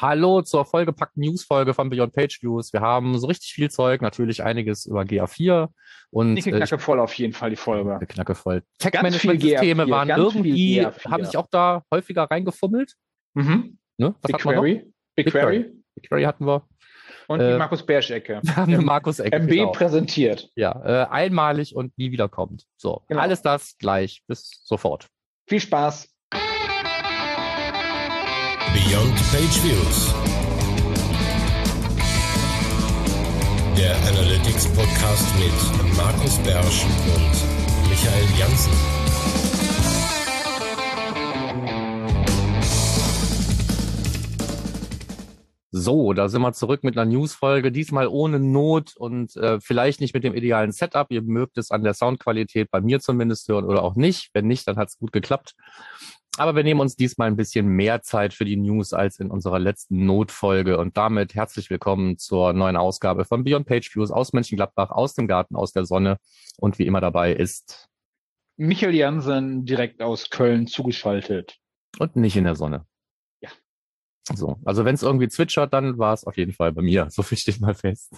Hallo zur vollgepackten News-Folge von Beyond Page Views. Wir haben so richtig viel Zeug, natürlich einiges über GA4 und Dicke Knacke voll auf jeden Fall die Folge. Knacke voll. Tech-Management-Systeme waren irgendwie, habe ich auch da häufiger reingefummelt. Mhm. Ne? BigQuery. BigQuery. BigQuery hatten wir. Und die Markus Bersch-Ecke. Wir haben eine Markus-Ecke. MB genau. präsentiert. Ja, äh, einmalig und nie wieder kommt. So, genau. alles das gleich. Bis sofort. Viel Spaß. Beyond Page Views. Der Analytics Podcast mit Markus Bersch und Michael Janssen. So, da sind wir zurück mit einer Newsfolge, diesmal ohne Not und äh, vielleicht nicht mit dem idealen Setup. Ihr mögt es an der Soundqualität bei mir zumindest hören oder auch nicht. Wenn nicht, dann hat es gut geklappt. Aber wir nehmen uns diesmal ein bisschen mehr Zeit für die News als in unserer letzten Notfolge. Und damit herzlich willkommen zur neuen Ausgabe von Beyond Page Views aus Mönchengladbach, aus dem Garten, aus der Sonne. Und wie immer dabei ist Michael Jansen direkt aus Köln zugeschaltet. Und nicht in der Sonne. Ja. So, also wenn es irgendwie zwitschert, dann war es auf jeden Fall bei mir. So viel steht mal fest.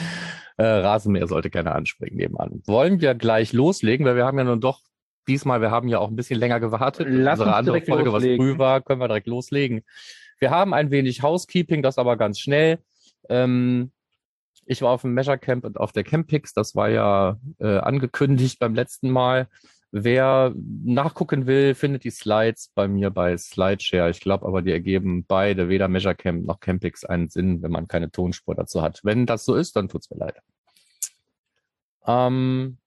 äh, Rasenmäher sollte keiner anspringen nebenan. Wollen wir gleich loslegen, weil wir haben ja nun doch diesmal, wir haben ja auch ein bisschen länger gewartet. Lass Unsere andere Folge, loslegen. was früh war, können wir direkt loslegen. Wir haben ein wenig Housekeeping, das aber ganz schnell. Ähm, ich war auf dem Measure Camp und auf der Campix, das war ja äh, angekündigt beim letzten Mal. Wer nachgucken will, findet die Slides bei mir bei Slideshare. Ich glaube aber, die ergeben beide, weder Measure Camp noch Campix, einen Sinn, wenn man keine Tonspur dazu hat. Wenn das so ist, dann tut's mir leid. Ähm,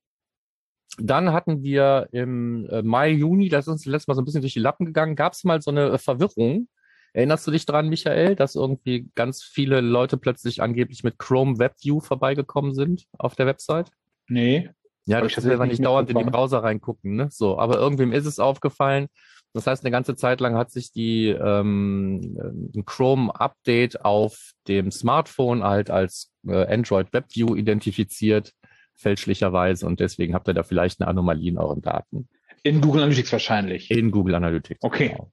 dann hatten wir im äh, Mai, Juni, das ist uns letztes Mal so ein bisschen durch die Lappen gegangen, gab es mal so eine äh, Verwirrung. Erinnerst du dich dran, Michael, dass irgendwie ganz viele Leute plötzlich angeblich mit Chrome WebView vorbeigekommen sind auf der Website? Nee. Ja, das will man nicht dauernd in die Browser reingucken, ne? So, aber irgendwem ist es aufgefallen. Das heißt, eine ganze Zeit lang hat sich die ähm, ein Chrome-Update auf dem Smartphone halt als äh, Android WebView identifiziert fälschlicherweise und deswegen habt ihr da vielleicht eine Anomalie in euren Daten. In Google Analytics wahrscheinlich. In Google Analytics. Okay. Genau.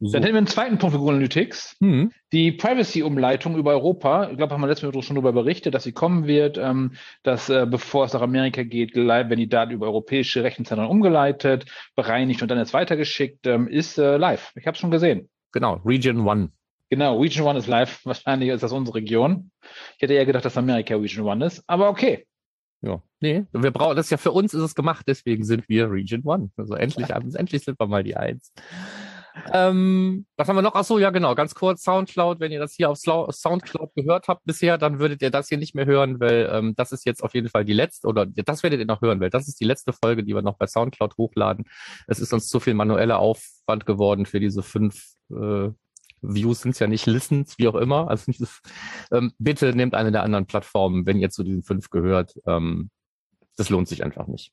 So. Dann hätten wir einen zweiten Punkt für Google Analytics. Mhm. Die Privacy-Umleitung über Europa. Ich glaube, haben wir letztes Mal schon darüber berichtet, dass sie kommen wird, ähm, dass äh, bevor es nach Amerika geht, wenn die Daten über europäische Rechenzentren umgeleitet, bereinigt und dann jetzt weitergeschickt, ähm, ist äh, live. Ich habe es schon gesehen. Genau, Region One. Genau, Region One ist live. Wahrscheinlich ist das unsere Region. Ich hätte eher gedacht, dass Amerika Region One ist, aber okay. Ja, nee, wir brauchen das ja für uns ist es gemacht, deswegen sind wir Region One. Also endlich, endlich sind wir mal die Eins. Ähm, was haben wir noch? Ach so, ja genau, ganz kurz Soundcloud. Wenn ihr das hier auf Soundcloud gehört habt bisher, dann würdet ihr das hier nicht mehr hören, weil ähm, das ist jetzt auf jeden Fall die letzte oder das werdet ihr noch hören, weil das ist die letzte Folge, die wir noch bei Soundcloud hochladen. Es ist uns zu viel manueller Aufwand geworden für diese fünf äh, Views sind ja nicht Listens, wie auch immer. Also dieses, ähm, bitte nehmt eine der anderen Plattformen, wenn ihr zu diesen fünf gehört. Ähm, das lohnt sich einfach nicht.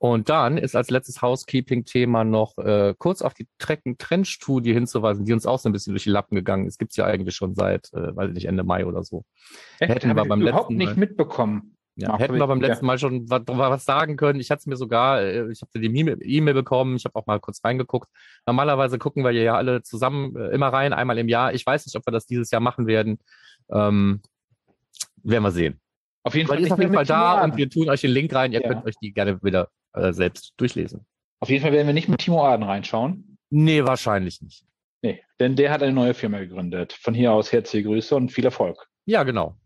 Und dann ist als letztes Housekeeping-Thema noch äh, kurz auf die Trecken-Trendstudie hinzuweisen, die uns auch so ein bisschen durch die Lappen gegangen ist. Gibt's ja eigentlich schon seit, äh, weiß ich nicht, Ende Mai oder so. Echt? Hätten wir beim überhaupt letzten nicht Mal, mitbekommen. Ja, hätten wir beim letzten Mal schon was, was sagen können. Ich hatte es mir sogar, äh, ich habe die E-Mail bekommen, ich habe auch mal kurz reingeguckt. Normalerweise gucken wir ja alle zusammen äh, immer rein, einmal im Jahr. Ich weiß nicht, ob wir das dieses Jahr machen werden. Ähm, werden wir sehen. Auf jeden Fall. Ist auf jeden Fall da und wir tun euch den Link rein. Ihr ja. könnt euch die gerne wieder äh, selbst durchlesen. Auf jeden Fall werden wir nicht mit Timo Aden reinschauen. Nee, wahrscheinlich nicht. Nee, denn der hat eine neue Firma gegründet. Von hier aus herzliche Grüße und viel Erfolg. Ja, genau.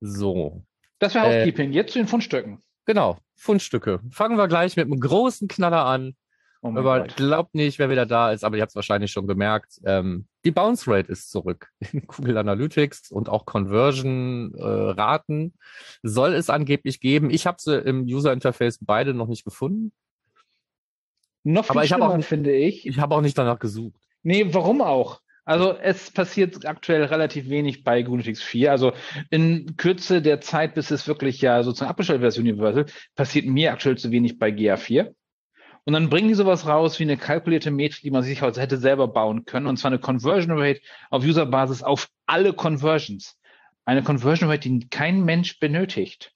So. Das wäre Housekeeping. Äh, Jetzt zu den Fundstücken. Genau, Fundstücke. Fangen wir gleich mit einem großen Knaller an. Oh aber Gott. glaubt nicht, wer wieder da ist, aber ihr habt es wahrscheinlich schon gemerkt. Ähm, die Bounce Rate ist zurück in Google Analytics und auch Conversion-Raten äh, soll es angeblich geben. Ich habe sie im User Interface beide noch nicht gefunden. Noch viel aber ich auch, finde ich. Ich habe auch nicht danach gesucht. Nee, warum auch? Also es passiert aktuell relativ wenig bei GNU/Linux 4. Also in Kürze der Zeit, bis es wirklich ja sozusagen abgestellt wird als Universal, passiert mir aktuell zu wenig bei GA4. Und dann bringen die sowas raus wie eine kalkulierte Metrik, die man sich also hätte selber bauen können. Und zwar eine Conversion Rate auf Userbasis auf alle Conversions. Eine Conversion Rate, die kein Mensch benötigt.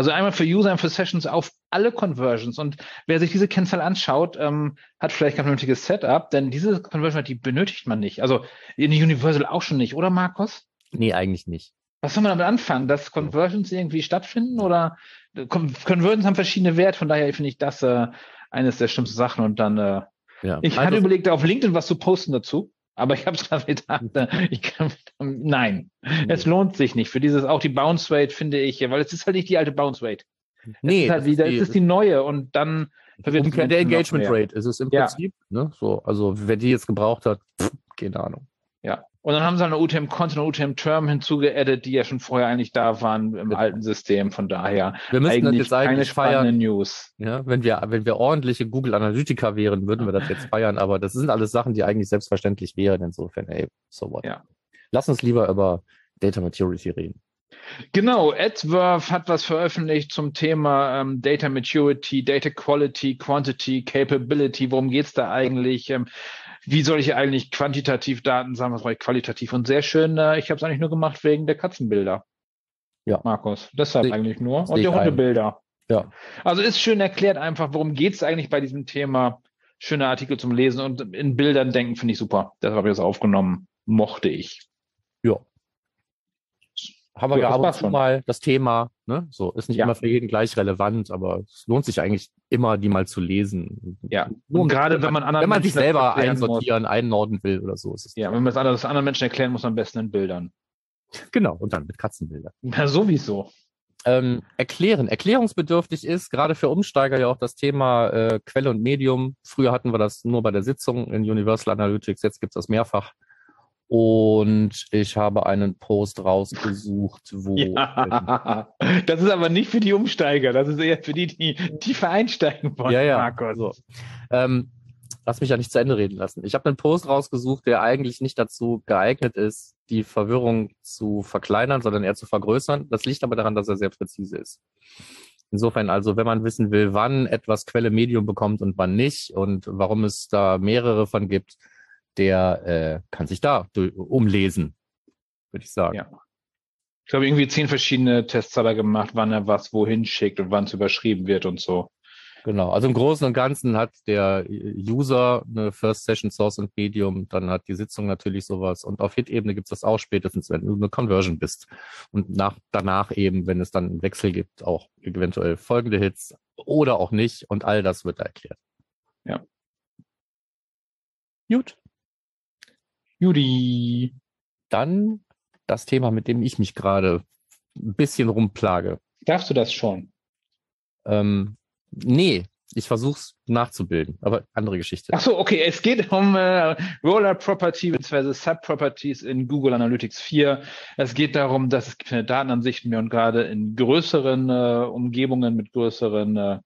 Also einmal für User und für Sessions auf alle Conversions. Und wer sich diese Kennzahl anschaut, ähm, hat vielleicht kein vernünftiges Setup, denn diese Conversion, die benötigt man nicht. Also in Universal auch schon nicht, oder Markus? Nee, eigentlich nicht. Was soll man damit anfangen? Dass Conversions irgendwie stattfinden oder Con Conversions haben verschiedene Werte, von daher finde ich das äh, eines der schlimmsten Sachen und dann äh, ja. ich also, hatte überlegt, auf LinkedIn was zu posten dazu. Aber ich habe es gedacht, äh, ich kann, nein, nee. es lohnt sich nicht. Für dieses auch die Bounce Rate finde ich, weil es ist halt nicht die alte Bounce Rate. Nee, es ist halt wieder, es ist die neue und dann verwirrt der Engagement Rate ist es im Prinzip. Ja. Ne? So, also wer die jetzt gebraucht hat, pff, keine Ahnung. Ja. Und dann haben sie eine UTM Content und UTM Term hinzugeaddet, die ja schon vorher eigentlich da waren im alten System. Von daher wir müssen das jetzt eigentlich feiern. News. Ja, wenn wir, wenn wir ordentliche Google Analytiker wären, würden wir das jetzt feiern. Aber das sind alles Sachen, die eigentlich selbstverständlich wären. Insofern, hey, so what. Ja. Lass uns lieber über Data Maturity reden. Genau, AdWorth hat was veröffentlicht zum Thema ähm, Data Maturity, Data Quality, Quantity, Capability. Worum geht's da eigentlich? Ähm, wie soll ich eigentlich quantitativ Daten sammeln, was brauche ich qualitativ? Und sehr schön, äh, ich habe es eigentlich nur gemacht wegen der Katzenbilder. Ja. Markus, deshalb Sie, eigentlich nur. Und die Hundebilder. Ja. Also ist schön erklärt einfach, worum geht es eigentlich bei diesem Thema. Schöne Artikel zum Lesen und in Bildern denken finde ich super. Deshalb habe ich das aufgenommen. Mochte ich. Haben wir ja, ab und zu mal das Thema. Ne? So ist nicht ja. immer für jeden gleich relevant, aber es lohnt sich eigentlich immer, die mal zu lesen. Ja. Nur gerade wenn man anderen wenn man sich selber einsortieren, muss. einordnen will oder so. Ist es ja, wenn man das anderen Menschen erklären muss, am besten in Bildern. Genau und dann mit Katzenbildern. Ja, sowieso. Ähm, erklären. Erklärungsbedürftig ist gerade für Umsteiger ja auch das Thema äh, Quelle und Medium. Früher hatten wir das nur bei der Sitzung in Universal Analytics, jetzt gibt es das mehrfach. Und ich habe einen Post rausgesucht, wo. Ja, das ist aber nicht für die Umsteiger, das ist eher für die, die tiefer einsteigen wollen, ja, ja. Markus. So. Ähm, lass mich ja nicht zu Ende reden lassen. Ich habe einen Post rausgesucht, der eigentlich nicht dazu geeignet ist, die Verwirrung zu verkleinern, sondern eher zu vergrößern. Das liegt aber daran, dass er sehr präzise ist. Insofern also, wenn man wissen will, wann etwas Quelle Medium bekommt und wann nicht und warum es da mehrere von gibt, der äh, kann sich da umlesen, würde ich sagen. Ja. Ich glaube, irgendwie zehn verschiedene Tests hat er gemacht, wann er was wohin schickt und wann es überschrieben wird und so. Genau, also im Großen und Ganzen hat der User eine First Session Source und Medium, dann hat die Sitzung natürlich sowas und auf Hit-Ebene gibt es das auch spätestens, wenn du eine Conversion bist. Und nach, danach eben, wenn es dann einen Wechsel gibt, auch eventuell folgende Hits oder auch nicht und all das wird da erklärt. Ja. Gut. Judy. Dann das Thema, mit dem ich mich gerade ein bisschen rumplage. Darfst du das schon? Ähm, nee, ich versuche es nachzubilden, aber andere Geschichte. Ach so, okay. Es geht um äh, Roller Property bzw. Subproperties in Google Analytics 4. Es geht darum, dass es keine Datenansichten mehr und gerade in größeren äh, Umgebungen mit größeren äh,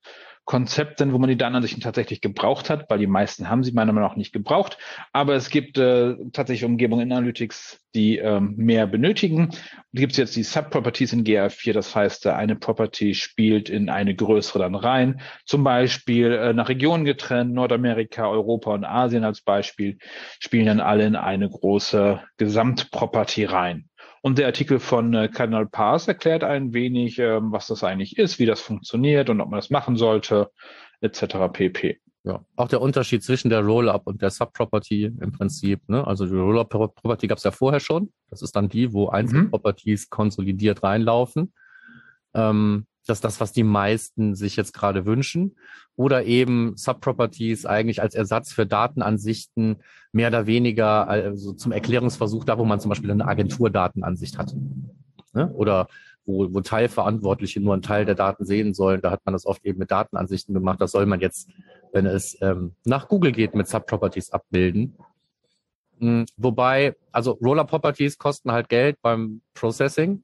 Konzepten, wo man die Datenansichten tatsächlich gebraucht hat, weil die meisten haben sie meiner Meinung nach nicht gebraucht. Aber es gibt äh, tatsächlich Umgebungen in Analytics, die ähm, mehr benötigen. Da gibt es jetzt die Subproperties in GA4, das heißt, eine Property spielt in eine größere dann rein. Zum Beispiel äh, nach Regionen getrennt, Nordamerika, Europa und Asien als Beispiel, spielen dann alle in eine große Gesamtproperty rein. Und der Artikel von äh, Cardinal Pass erklärt ein wenig, ähm, was das eigentlich ist, wie das funktioniert und ob man das machen sollte, etc. pp. Ja, auch der Unterschied zwischen der Roll-Up und der Sub-Property im Prinzip. Ne? Also die Roll-Up-Property gab es ja vorher schon. Das ist dann die, wo einzelne mhm. Properties konsolidiert reinlaufen. Ähm, das ist das, was die meisten sich jetzt gerade wünschen. Oder eben Subproperties eigentlich als Ersatz für Datenansichten mehr oder weniger also zum Erklärungsversuch da, wo man zum Beispiel eine Agenturdatenansicht hat. Ne? Oder wo, wo Teilverantwortliche nur einen Teil der Daten sehen sollen. Da hat man das oft eben mit Datenansichten gemacht. Das soll man jetzt, wenn es ähm, nach Google geht, mit Subproperties abbilden. Hm, wobei, also Roller Properties kosten halt Geld beim Processing.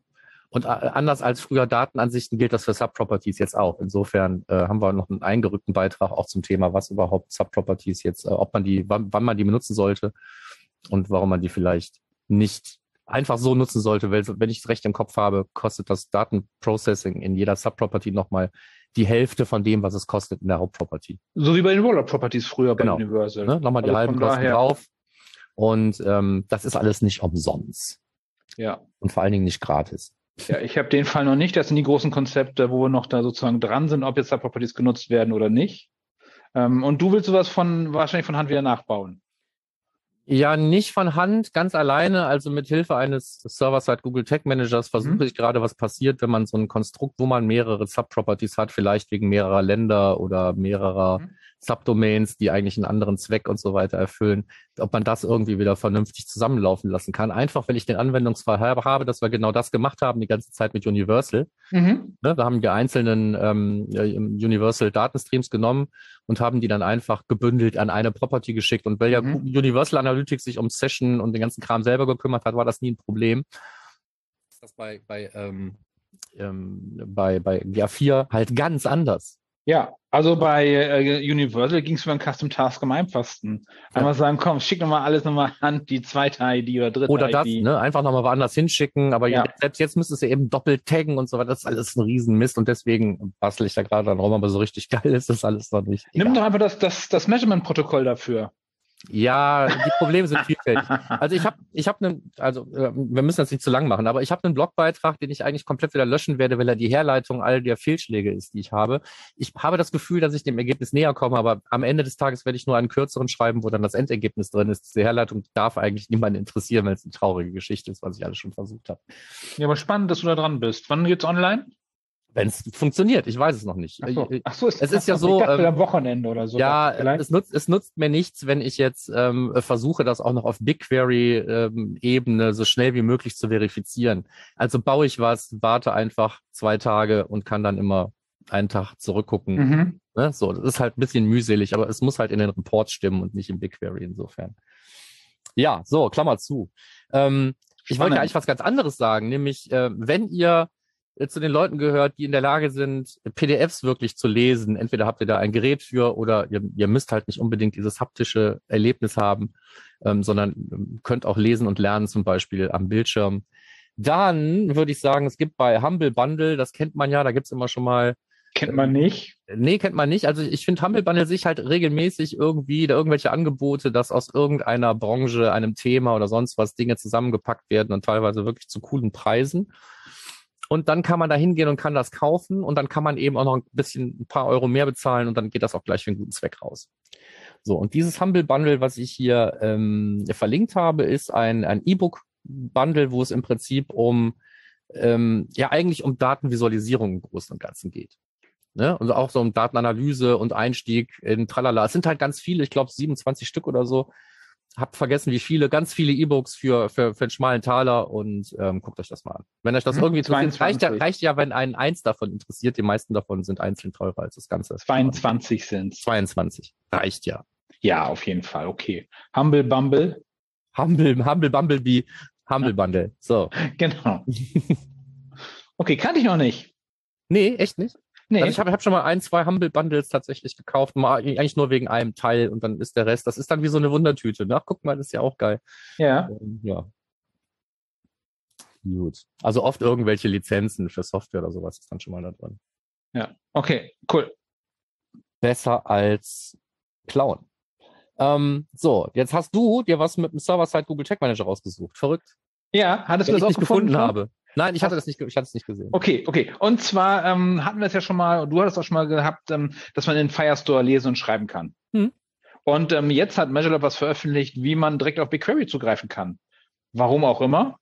Und äh, anders als früher Datenansichten gilt das für Subproperties jetzt auch. Insofern äh, haben wir noch einen eingerückten Beitrag auch zum Thema, was überhaupt Subproperties jetzt, äh, ob man die, wann, wann man die benutzen sollte und warum man die vielleicht nicht einfach so nutzen sollte, weil wenn ich es recht im Kopf habe, kostet das Datenprocessing in jeder Subproperty nochmal die Hälfte von dem, was es kostet in der Hauptproperty. So wie bei den Roller Properties früher genau. bei Universal. Ne? Nochmal die also halben Kosten drauf. Und ähm, das ist alles nicht umsonst. Ja. Und vor allen Dingen nicht gratis. Ja, ich habe den Fall noch nicht. Das sind die großen Konzepte, wo wir noch da sozusagen dran sind, ob jetzt da Properties genutzt werden oder nicht. Ähm, und du willst sowas von wahrscheinlich von Hand wieder nachbauen. Ja, nicht von Hand, ganz alleine. Also mit Hilfe eines Server-Side Google Tag Managers versuche mhm. ich gerade, was passiert, wenn man so ein Konstrukt, wo man mehrere Subproperties hat, vielleicht wegen mehrerer Länder oder mehrerer mhm. Subdomains, die eigentlich einen anderen Zweck und so weiter erfüllen, ob man das irgendwie wieder vernünftig zusammenlaufen lassen kann. Einfach, weil ich den Anwendungsfall habe, dass wir genau das gemacht haben die ganze Zeit mit Universal. Mhm. Ne, da haben wir einzelnen ähm, Universal Datenstreams genommen und haben die dann einfach gebündelt an eine Property geschickt. Und weil ja mhm. Universal Analytics sich um Session und den ganzen Kram selber gekümmert hat, war das nie ein Problem. Das bei, bei, ähm, ähm, bei, bei GA4 halt ganz anders. Ja, also bei äh, Universal ging es über einen Custom Task am einfachsten. Einmal ja. sagen, komm, schick nochmal alles nochmal an die zweite ID oder dritte oder ID. Oder das, ne? Einfach nochmal woanders hinschicken. Aber ja. selbst jetzt müsstest du eben doppelt taggen und so weiter. Das ist alles ein Riesenmist und deswegen bastel ich da gerade dran rum. Aber so richtig geil ist das alles noch nicht. Nimm doch einfach das, das, das Measurement-Protokoll dafür. Ja, die Probleme sind vielfältig. Also ich habe, ich habe einen, also äh, wir müssen das nicht zu lang machen, aber ich habe einen Blogbeitrag, den ich eigentlich komplett wieder löschen werde, weil er die Herleitung all der Fehlschläge ist, die ich habe. Ich habe das Gefühl, dass ich dem Ergebnis näher komme, aber am Ende des Tages werde ich nur einen kürzeren schreiben, wo dann das Endergebnis drin ist. Diese Herleitung darf eigentlich niemanden interessieren, weil es eine traurige Geschichte ist, was ich alles schon versucht habe. Ja, aber spannend, dass du da dran bist. Wann geht's online? Wenn es funktioniert, ich weiß es noch nicht. Ach so, Ach so ist, es ist ja so. Ähm, am Wochenende oder so. Ja, es nutzt, es nutzt mir nichts, wenn ich jetzt ähm, versuche, das auch noch auf BigQuery-Ebene ähm, so schnell wie möglich zu verifizieren. Also baue ich was, warte einfach zwei Tage und kann dann immer einen Tag zurückgucken. Mhm. Ne? So, das ist halt ein bisschen mühselig, aber es muss halt in den Reports stimmen und nicht im BigQuery insofern. Ja, so, Klammer zu. Ähm, ich wollte eigentlich was ganz anderes sagen, nämlich äh, wenn ihr äh, zu den Leuten gehört, die in der Lage sind, PDFs wirklich zu lesen. Entweder habt ihr da ein Gerät für oder ihr, ihr müsst halt nicht unbedingt dieses haptische Erlebnis haben, ähm, sondern ähm, könnt auch lesen und lernen, zum Beispiel am Bildschirm. Dann würde ich sagen, es gibt bei Humble Bundle, das kennt man ja, da gibt's immer schon mal. Kennt man nicht? Äh, nee, kennt man nicht. Also ich finde Humble Bundle sich halt regelmäßig irgendwie da irgendwelche Angebote, dass aus irgendeiner Branche, einem Thema oder sonst was Dinge zusammengepackt werden und teilweise wirklich zu coolen Preisen. Und dann kann man da hingehen und kann das kaufen und dann kann man eben auch noch ein bisschen ein paar Euro mehr bezahlen und dann geht das auch gleich für einen guten Zweck raus. So, und dieses Humble Bundle, was ich hier ähm, verlinkt habe, ist ein, ein E-Book-Bundle, wo es im Prinzip um ähm, ja eigentlich um Datenvisualisierung im Großen und Ganzen geht. Ne? Also auch so um Datenanalyse und Einstieg in Tralala. Es sind halt ganz viele, ich glaube 27 Stück oder so, hab vergessen, wie viele, ganz viele E-Books für, für, für einen schmalen Taler und ähm, guckt euch das mal an. Wenn euch das hm, irgendwie interessiert, reicht ja, reicht ja, wenn einen eins davon interessiert. Die meisten davon sind einzeln teurer als das Ganze. 22 sind 22. Reicht ja. Ja, auf jeden Fall. Okay. Humble Bumble. Humble, Humble Bumblebee, Humble Bundle. So. Genau. Okay, kannte ich noch nicht. Nee, echt nicht? Nee. Also ich habe hab schon mal ein, zwei Humble Bundles tatsächlich gekauft, mal eigentlich nur wegen einem Teil und dann ist der Rest, das ist dann wie so eine Wundertüte. Ach, guck mal, das ist ja auch geil. Ja. Ähm, ja. Gut. Also oft irgendwelche Lizenzen für Software oder sowas ist dann schon mal da drin. Ja, okay, cool. Besser als Clown. Ähm, so, jetzt hast du dir was mit dem Server-Side Google Tag Manager rausgesucht. Verrückt. Ja, hattest du das auch gefunden? gefunden habe. Nein, ich hatte das nicht, ich hatte es nicht gesehen. Okay, okay. Und zwar ähm, hatten wir es ja schon mal, du hattest auch schon mal gehabt, ähm, dass man in Firestore lesen und schreiben kann. Hm. Und ähm, jetzt hat MeasureLab was veröffentlicht, wie man direkt auf BigQuery zugreifen kann. Warum auch immer.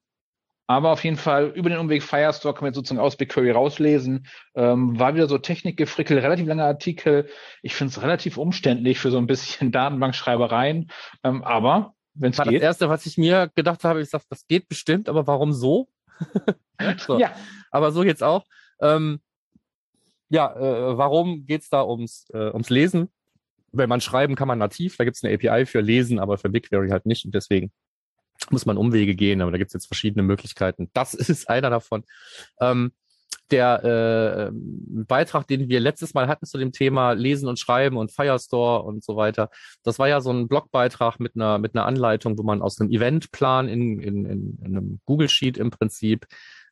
Aber auf jeden Fall über den Umweg Firestore kann man jetzt sozusagen aus BigQuery rauslesen. Ähm, war wieder so Technikgefrickel, relativ langer Artikel. Ich finde es relativ umständlich für so ein bisschen Datenbankschreibereien. Ähm, aber wenn es geht. Das erste, was ich mir gedacht habe, ich sage, das geht bestimmt, aber warum so? so. Ja. Aber so jetzt auch. Ähm, ja, äh, warum geht's da ums, äh, ums Lesen? Wenn man schreiben kann man nativ, da gibt's eine API für Lesen, aber für BigQuery halt nicht. Und deswegen muss man Umwege gehen, aber da gibt's jetzt verschiedene Möglichkeiten. Das ist einer davon. Ähm, der äh, Beitrag, den wir letztes Mal hatten zu dem Thema Lesen und Schreiben und Firestore und so weiter, das war ja so ein Blogbeitrag mit einer, mit einer Anleitung, wo man aus einem Eventplan in, in, in, in einem Google Sheet im Prinzip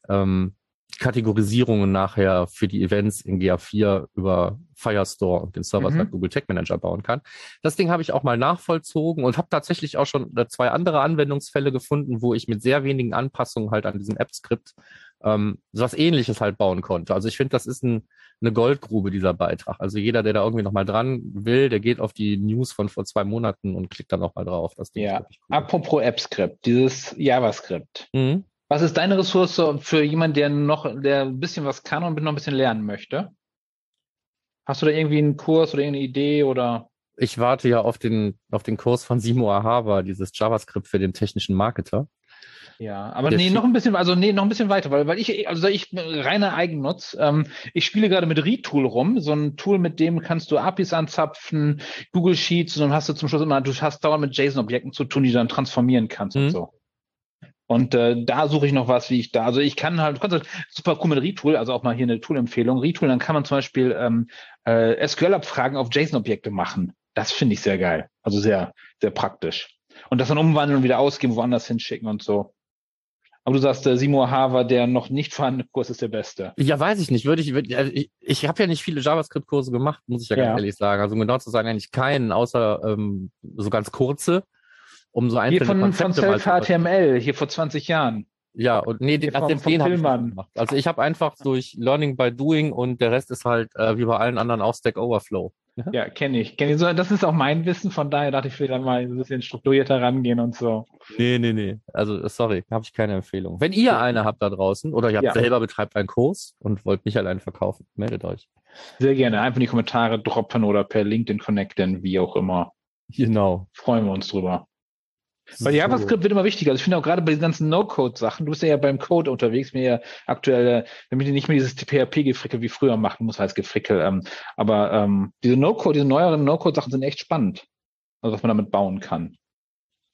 ähm, Kategorisierungen nachher für die Events in GA4 über Firestore und den Server mhm. Google Tag Manager bauen kann. Das Ding habe ich auch mal nachvollzogen und habe tatsächlich auch schon zwei andere Anwendungsfälle gefunden, wo ich mit sehr wenigen Anpassungen halt an diesem App-Skript ähm, sowas ähnliches halt bauen konnte. Also ich finde, das ist ein, eine Goldgrube, dieser Beitrag. Also jeder, der da irgendwie nochmal dran will, der geht auf die News von vor zwei Monaten und klickt dann nochmal drauf. Das Ding Ja, cool. apropos AppScript, dieses JavaScript. Mhm. Was ist deine Ressource für jemanden, der noch, der ein bisschen was kann und noch ein bisschen lernen möchte? Hast du da irgendwie einen Kurs oder irgendeine Idee oder? Ich warte ja auf den, auf den Kurs von Simo Ahava, dieses JavaScript für den technischen Marketer. Ja, aber Der nee, noch ein bisschen, also nee, noch ein bisschen weiter, weil, weil ich, also ich reiner Eigennutz. Ähm, ich spiele gerade mit Retool rum, so ein Tool, mit dem kannst du APIs anzapfen, Google Sheets und dann hast du zum Schluss immer, du hast dauernd mit JSON-Objekten zu tun, die du dann transformieren kannst Mhm. und so. Und äh, da suche ich noch was, wie ich da, also ich kann halt, du kannst halt super cool mit Retool, also auch mal hier eine Tool-Empfehlung. Retool, dann kann man zum Beispiel ähm, äh, SQL-Abfragen auf JSON-Objekte machen. Das finde ich sehr geil. Also sehr, sehr praktisch. Und das dann umwandeln und wieder ausgeben, woanders hinschicken und so. Aber du sagst, der Simo Hava, der noch nicht vorhandene Kurs ist der beste. Ja, weiß ich nicht. Würde ich, würde, also ich, ich habe ja nicht viele JavaScript-Kurse gemacht, muss ich ja, Ja. ganz ehrlich sagen. Also um genau zu sagen, eigentlich keinen, außer ähm, so ganz kurze, um so einzelne Hier von, von Konzepte verstehen. Self-HTML, hier vor 20 Jahren. Ja, und nee, den, also den, den habe ich gemacht. Also ich habe einfach durch Learning by Doing und der Rest ist halt äh, wie bei allen anderen auch Stack Overflow. Ja, kenne ich. Kenn ich. So, das ist auch mein Wissen, von daher dachte ich, will da mal ein bisschen strukturierter rangehen und so. Nee, nee, nee. Also sorry, habe ich keine Empfehlung. Wenn ihr eine habt da draußen oder ihr habt Ja. selber betreibt einen Kurs und wollt mich allein verkaufen, meldet euch. Sehr gerne. Einfach in die Kommentare droppen oder per LinkedIn connecten, wie auch immer. Genau. Freuen wir uns drüber. Weil So. JavaScript wird immer wichtiger. Also ich finde auch gerade bei diesen ganzen No-Code-Sachen, du bist ja, ja beim Code unterwegs, mir ja aktuell, damit ihr nicht mehr dieses PHP-Gefrickel wie früher machen muss, heißt Gefrickel. Ähm, aber ähm, diese No-Code, diese neueren No-Code-Sachen sind echt spannend. Also was man damit bauen kann.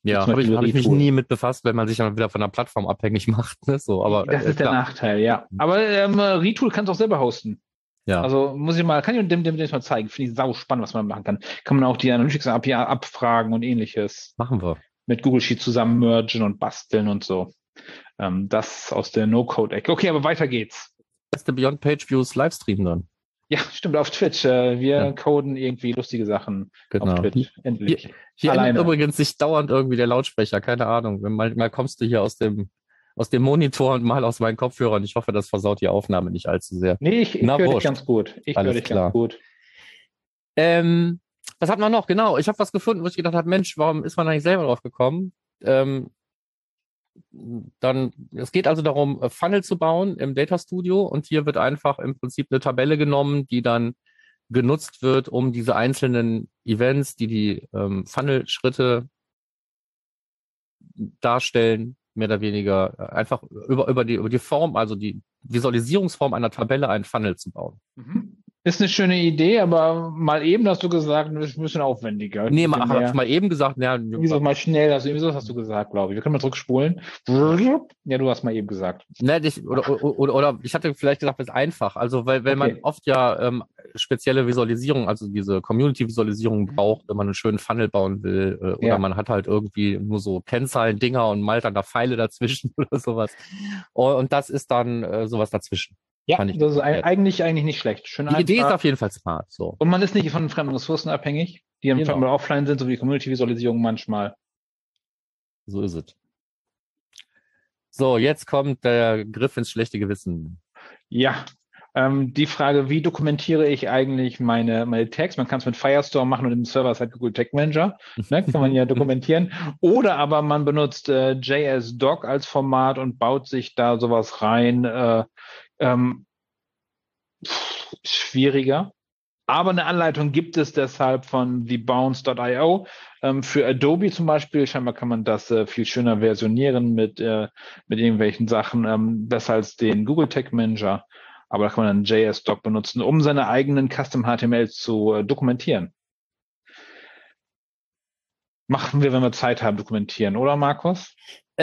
Ja, habe ich, hab ich mich nie mit befasst, wenn man sich dann wieder von der Plattform abhängig macht. Ne? So, aber das äh, ist der klar. Nachteil, ja. Aber ähm, Retool kannst du auch selber hosten. Ja. Also muss ich mal, kann ich dem, dem, dem mal zeigen. Finde ich sau spannend, was man machen kann. Kann man auch die Analytics API abfragen und ähnliches. Machen wir. Mit Google Sheets zusammen mergen und basteln und so. Ähm, das aus der No-Code-Ecke. Okay, aber weiter geht's. Beste Beyond Page Views Livestream dann. Ja, stimmt, auf Twitch. Äh, wir Ja. coden irgendwie lustige Sachen Genau. auf Twitch. Endlich. Hier Alleine. endet übrigens sich dauernd irgendwie der Lautsprecher, keine Ahnung. Mal, mal kommst du hier aus dem, aus dem Monitor und mal aus meinen Kopfhörern. Ich hoffe, das versaut die Aufnahme nicht allzu sehr. Nee, ich, ich höre dich ganz gut. Ich höre dich klar. ganz gut. Ähm, was hat man noch? Genau, ich habe was gefunden, wo ich gedacht habe, Mensch, warum ist man da nicht selber drauf gekommen? Ähm, dann, es geht also darum, äh, Funnel zu bauen im Data Studio und hier wird einfach im Prinzip eine Tabelle genommen, die dann genutzt wird, um diese einzelnen Events, die die ähm, Funnel-Schritte darstellen, mehr oder weniger äh, einfach über, über, die, über die Form, also die Visualisierungsform einer Tabelle einen Funnel zu bauen. Mhm. Ist eine schöne Idee, aber mal eben hast du gesagt, das ist ein bisschen aufwendiger. Nee, mal, hab ich mal eben gesagt, ja, Irgendwie so mal schnell, also irgendwie so hast du gesagt, glaube ich. Wir können mal zurückspulen. Ja, du hast mal eben gesagt. Ne, ich, oder, oder, oder, ich hatte vielleicht gesagt, es ist einfach. Also, weil, weil man Okay. oft ja ähm, spezielle Visualisierung, also diese Community-Visualisierung braucht, wenn man einen schönen Funnel bauen will, äh, oder Ja. man hat halt irgendwie nur so Kennzahlen, Dinger und malt dann da Pfeile dazwischen oder sowas. Und, und das ist dann äh, sowas dazwischen. Ja, Fand ich das ist eigentlich, eigentlich nicht schlecht. Schön Die Idee ist auf jeden Fall smart. So. Und man ist nicht von fremden Ressourcen abhängig, die dann Genau. offline sind, so wie die Community-Visualisierung manchmal. So ist es. So, jetzt kommt der Griff ins schlechte Gewissen. Ja. Ähm, die Frage, wie dokumentiere ich eigentlich meine, meine Tags? Man kann es mit Firestore machen und im Server ist halt Google Tag Manager. Ne, kann man ja dokumentieren. Oder aber man benutzt äh, JS-Doc als Format und baut sich da sowas rein. Äh, ähm, schwieriger. Aber eine Anleitung gibt es deshalb von thebounce.io. Ähm, für Adobe zum Beispiel, scheinbar kann man das äh, viel schöner versionieren mit, äh, mit irgendwelchen Sachen, ähm, besser als den Google Tag Manager. Aber da kann man einen JS-Doc benutzen, um seine eigenen Custom HTMLs zu äh, dokumentieren. Machen wir, wenn wir Zeit haben, dokumentieren, oder Markus?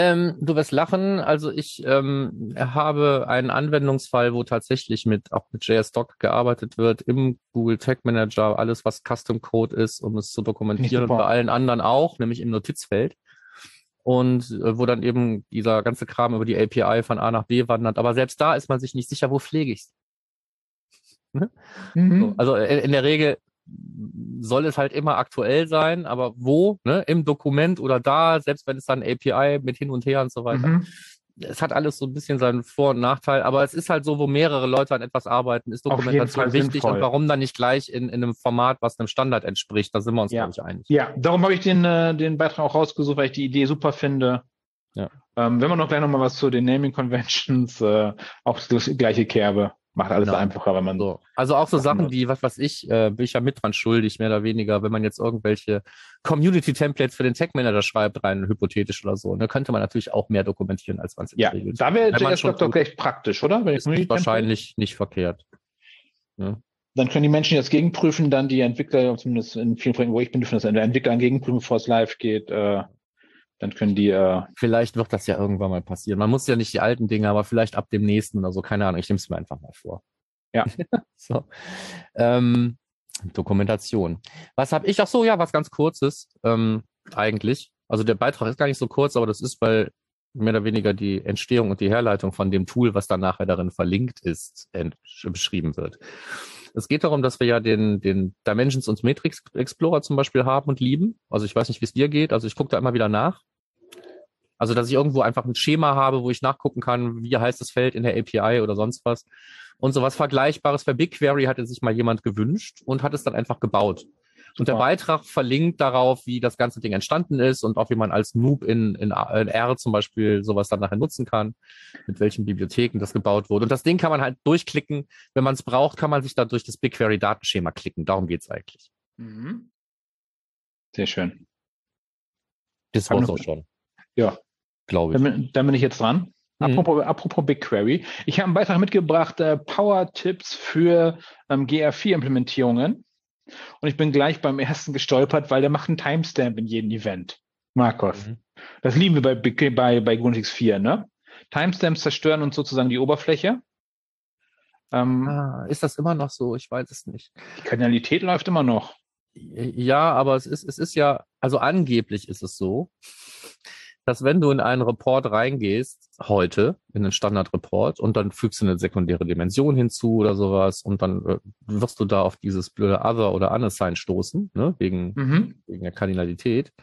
Ähm, du wirst lachen. Also ich ähm, habe einen Anwendungsfall, wo tatsächlich mit auch mit JS-Doc gearbeitet wird im Google Tag Manager, alles was Custom Code ist, um es zu dokumentieren und bei allen anderen auch, nämlich im Notizfeld. Und äh, wo dann eben dieser ganze Kram über die API von A nach B wandert. Aber selbst da ist man sich nicht sicher, wo pflege ich Mhm. so, also in, in der Regel soll es halt immer aktuell sein, aber wo, ne, im Dokument oder da, selbst wenn es dann API mit hin und her und so weiter. Mhm. es hat alles so ein bisschen seinen Vor- und Nachteil, aber es ist halt so, wo mehrere Leute an etwas arbeiten, ist Dokumentation wichtig sinnvoll. und warum dann nicht gleich in, in einem Format, was einem Standard entspricht, da sind wir uns, Ja. glaube ich, einig. Ja, darum habe ich den, äh, den Beitrag auch rausgesucht, weil ich die Idee super finde. Ja. Ähm, wenn wir noch gleich noch mal was zu den Naming Conventions, äh, auch das gleiche Kerbe. Macht alles Genau. einfacher, wenn man So. Also auch so Sachen nutzt. wie, was weiß ich, äh, bin ich ja mit dran schuldig, mehr oder weniger, wenn man jetzt irgendwelche Community-Templates für den Tech-Manager schreibt, rein hypothetisch oder so, ne, könnte man natürlich auch mehr dokumentieren, als man es in Ja, der Regel da wäre JS tut. gleich praktisch, oder? Wenn ist. Wahrscheinlich nicht verkehrt. Dann können die Menschen, das gegenprüfen, dann die Entwickler, zumindest in vielen Projekten, wo ich bin, dürfen das der Entwickler gegenprüfen, bevor es live geht. Äh, dann können die, äh, Vielleicht wird das ja irgendwann mal passieren. Man muss ja nicht die alten Dinge, aber vielleicht ab dem nächsten oder so, keine Ahnung, ich nehme es mir einfach mal vor. Ja. so. Ähm, Dokumentation. Was habe ich? Ach so, ja, was ganz kurzes, ähm, eigentlich. Also der Beitrag ist gar nicht so kurz, aber das ist, weil mehr oder weniger die Entstehung und die Herleitung von dem Tool, was dann nachher darin verlinkt ist, beschrieben wird. Es geht darum, dass wir ja den, den Dimensions und Matrix Explorer zum Beispiel haben und lieben. Also ich weiß nicht, wie es dir geht. Also ich gucke da immer wieder nach. Also, dass ich irgendwo einfach ein Schema habe, wo ich nachgucken kann, wie heißt das Feld in der API oder sonst was. Und sowas Vergleichbares für BigQuery hatte sich mal jemand gewünscht und hat es dann einfach gebaut. Und der. Beitrag verlinkt darauf, wie das ganze Ding entstanden ist und auch wie man als Noob in, in, R zum Beispiel sowas dann nachher nutzen kann, mit welchen Bibliotheken das gebaut wurde. Und das Ding kann man halt durchklicken. Wenn man es braucht, kann man sich da durch das BigQuery-Datenschema klicken. Darum geht's eigentlich. Mhm. sehr schön. Das war's auch schon. Ja. Glaube ich. Dann bin, dann bin ich jetzt dran. Mhm. Apropos, apropos BigQuery. Ich habe einen Beitrag mitgebracht, äh, Power-Tipps für ähm, GR4-Implementierungen. Und ich bin gleich beim ersten gestolpert, weil der macht einen Timestamp in jedem Event. Markus. Mhm. Das lieben wir bei, bei, bei GNU/Linux 4, ne? Timestamps zerstören uns sozusagen die Oberfläche. Ähm, Ah, ist das immer noch so? Ich weiß es nicht. Die Kardinalität läuft immer noch. Ja, aber es ist, es ist ja, also angeblich ist es so, dass wenn du in einen Report reingehst, heute, in den Standard-Report, und dann fügst du eine sekundäre Dimension hinzu oder sowas, und dann äh, wirst du da auf dieses blöde Other oder Unassigned stoßen, ne, wegen, Mhm. wegen der Kardinalität.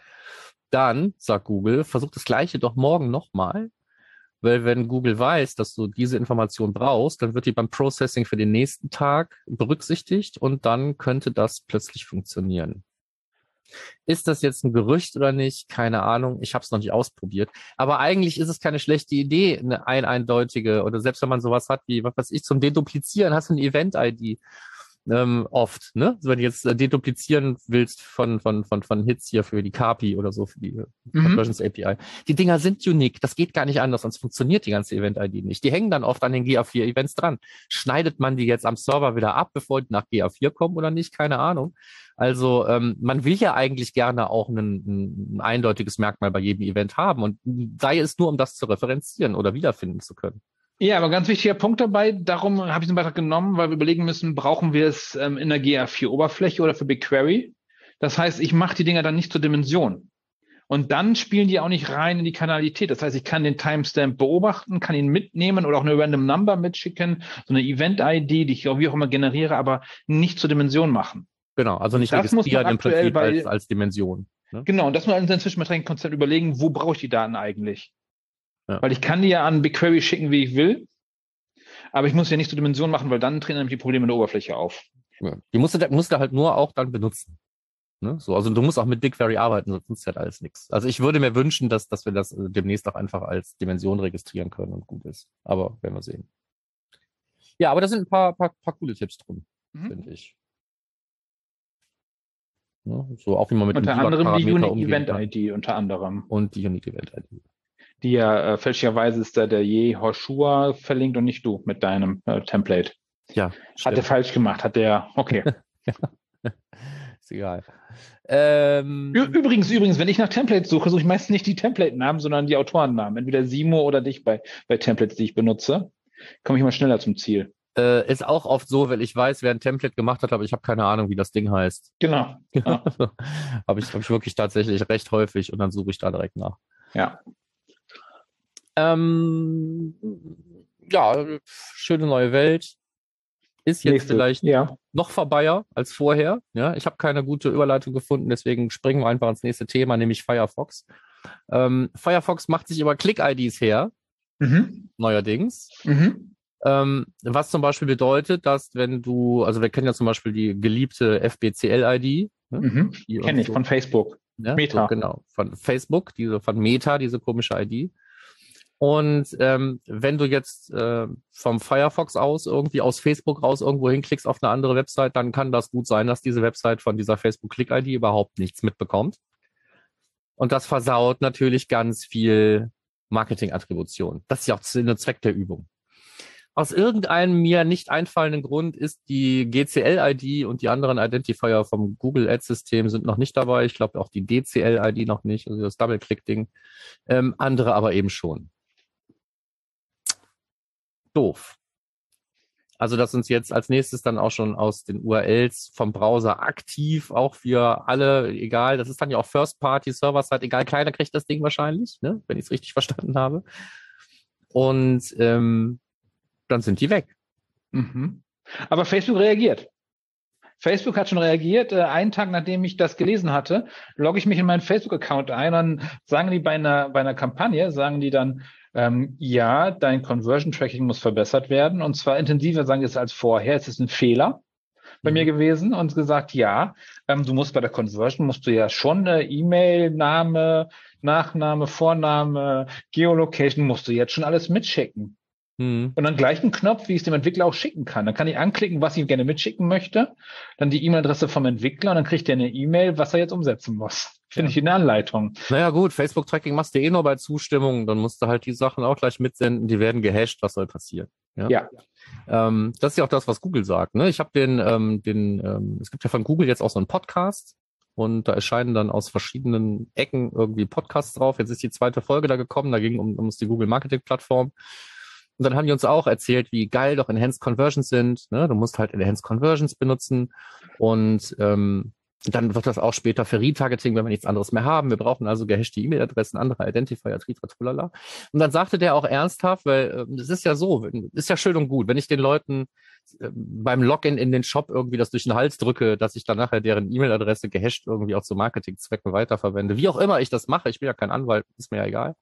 Dann, sagt Google, versuch das Gleiche doch morgen nochmal, weil wenn Google weiß, dass du diese Information brauchst, dann wird die beim Processing für den nächsten Tag berücksichtigt und dann könnte das plötzlich funktionieren. Ist das jetzt ein Gerücht oder nicht? Keine Ahnung. Ich habe es noch nicht ausprobiert. Aber eigentlich ist es keine schlechte Idee, eine ein eindeutige oder selbst wenn man sowas hat wie, was weiß ich, zum Deduplizieren hast du eine Event-ID ähm, oft, ne? Also wenn du jetzt äh, deduplizieren willst von, von, von, von Hits hier für die KPI oder so, für die äh, Mhm. Conversions API. Die Dinger sind unique. Das geht gar nicht anders, sonst funktioniert die ganze Event-ID nicht. Die hängen dann oft an den GA4-Events dran. Schneidet man die jetzt am Server wieder ab, bevor die nach GA4 kommen oder nicht? Keine Ahnung. Also ähm, man will ja eigentlich gerne auch ein, ein eindeutiges Merkmal bei jedem Event haben und sei es nur, um das zu referenzieren oder wiederfinden zu können. Ja, aber ganz wichtiger Punkt dabei, darum habe ich den Beitrag genommen, weil wir überlegen müssen, brauchen wir es ähm, in der GA4-Oberfläche oder für BigQuery? Das heißt, ich mache die Dinger dann nicht zur Dimension. Und dann spielen die auch nicht rein in die Kanalität. Das heißt, ich kann den Timestamp beobachten, kann ihn mitnehmen oder auch eine Random Number mitschicken, so eine Event-ID, die ich auch wie auch immer generiere, aber nicht zur Dimension machen. Genau, also nicht Das registrieren im Prinzip bei- als, als Dimension. Ne? Genau, und das muss man inzwischen mit Konzept überlegen, wo brauche ich die Daten eigentlich? Ja. Weil ich kann die ja an BigQuery schicken, wie ich will, aber ich muss ja nicht zur Dimension machen, weil dann treten nämlich die Probleme in der Oberfläche auf. Ja. Die musst du, musst du halt nur auch dann benutzen. Ne? So, also du musst auch mit BigQuery arbeiten, sonst nutzt halt alles nichts. Also ich würde mir wünschen, dass, dass wir das äh, demnächst auch einfach als Dimension registrieren können und gut ist. Aber werden wir sehen. Ja, aber da sind ein paar, paar, paar coole Tipps drin, Mhm. finde ich. Ne? So auch wie man mit Unter dem anderem die Unique. Event ID, unter anderem. Und die Unique Event ID. Die ja äh, fälschlicherweise ist da der Je Hoshua verlinkt und nicht du mit deinem äh, Template. Ja, Hat er stimmt. falsch gemacht, hat der, okay. ist egal. Ähm, Übrigens, übrigens, wenn ich nach Templates suche, suche ich meistens nicht die Template-Namen, sondern die Autorennamen. Entweder Simo oder dich bei, bei Templates, die ich benutze. Komme ich mal schneller zum Ziel. äh, ist auch oft so, weil ich weiß, wer ein Template gemacht hat, aber ich habe keine Ahnung, wie das Ding heißt. Genau. Ja. habe ich, hab ich wirklich tatsächlich recht häufig und dann suche ich da direkt nach. Ja. Ähm, ja, schöne neue Welt. Ist jetzt Nächste. vielleicht Ja. noch vorbeier als vorher. Ja, ich habe keine gute Überleitung gefunden, deswegen springen wir einfach ins nächste Thema, nämlich Firefox. Ähm, Firefox macht sich über Click-IDs her. mhm. neuerdings. Mhm. Ähm, was zum Beispiel bedeutet, dass wenn du, also wir kennen ja zum Beispiel die geliebte FBCL-ID. Ne? Mhm. Kenne ich so. von Facebook. Ja, Meta. So, genau, von Facebook, diese von Meta, diese komische ID. Und ähm, wenn du jetzt äh, vom Firefox aus irgendwie aus Facebook raus irgendwo hinklickst auf eine andere Website, dann kann das gut sein, dass diese Website von dieser Facebook-Click-ID überhaupt nichts mitbekommt. Und das versaut natürlich ganz viel Marketing-Attribution. Das ist ja auch und Zweck der Übung. Aus irgendeinem mir nicht einfallenden Grund ist die GCL-ID und die anderen Identifier vom Google Ads-System sind noch nicht dabei. Ich glaube auch die DCL-ID noch nicht, also das Double-Click-Ding. Ähm, andere aber eben schon doof. Also, dass uns jetzt als nächstes dann auch schon aus den URLs vom Browser aktiv auch für alle, egal, das ist dann ja auch First-Party-Server-Side, egal, keiner kriegt das Ding wahrscheinlich, ne, wenn ich es richtig verstanden habe. Und ähm, dann sind die weg. Mhm. Aber Facebook reagiert. Facebook hat schon reagiert. Äh, einen Tag nachdem ich das gelesen hatte, logge ich mich in meinen Facebook-Account ein. Dann sagen die bei einer, bei einer Kampagne, sagen die dann, ähm, ja, dein Conversion Tracking muss verbessert werden und zwar intensiver sagen es als vorher. Es ist ein Fehler bei mhm. mir gewesen und gesagt, ja, ähm, du musst bei der Conversion musst du ja schon eine E-Mail, Name, Nachname, Vorname, Geolocation musst du jetzt schon alles mitschicken. Mhm. Und dann gleich einen Knopf, wie ich es dem Entwickler auch schicken kann. Dann kann ich anklicken, was ich gerne mitschicken möchte, dann die E-Mail-Adresse vom Entwickler und dann kriegt er eine E-Mail, was er jetzt umsetzen muss. Finde ja. ich eine Anleitung. Naja gut, Facebook-Tracking machst du eh nur bei Zustimmung, dann musst du halt die Sachen auch gleich mitsenden, die werden gehasht, was soll passieren? Ja. ja. Ähm, das ist ja auch das, was Google sagt. Ne? Ich habe den, ähm, den, ähm, es gibt ja von Google jetzt auch so einen Podcast und da erscheinen dann aus verschiedenen Ecken irgendwie Podcasts drauf. Jetzt ist die zweite Folge da gekommen, da ging um, um die Google Marketing Plattform. Und dann haben die uns auch erzählt, wie geil doch Enhanced Conversions sind. Ne? Du musst halt Enhanced Conversions benutzen und ähm, dann wird das auch später für Retargeting, wenn wir nichts anderes mehr haben. Wir brauchen also gehashte E-Mail-Adressen, andere Identifier, tritra, trulala. Und dann sagte der auch ernsthaft, weil es äh, ist ja so, ist ja schön und gut, wenn ich den Leuten äh, beim Login in den Shop irgendwie das durch den Hals drücke, dass ich dann nachher deren E-Mail-Adresse gehasht irgendwie auch zu Marketingzwecken weiterverwende. Wie auch immer ich das mache, ich bin ja kein Anwalt, ist mir ja egal.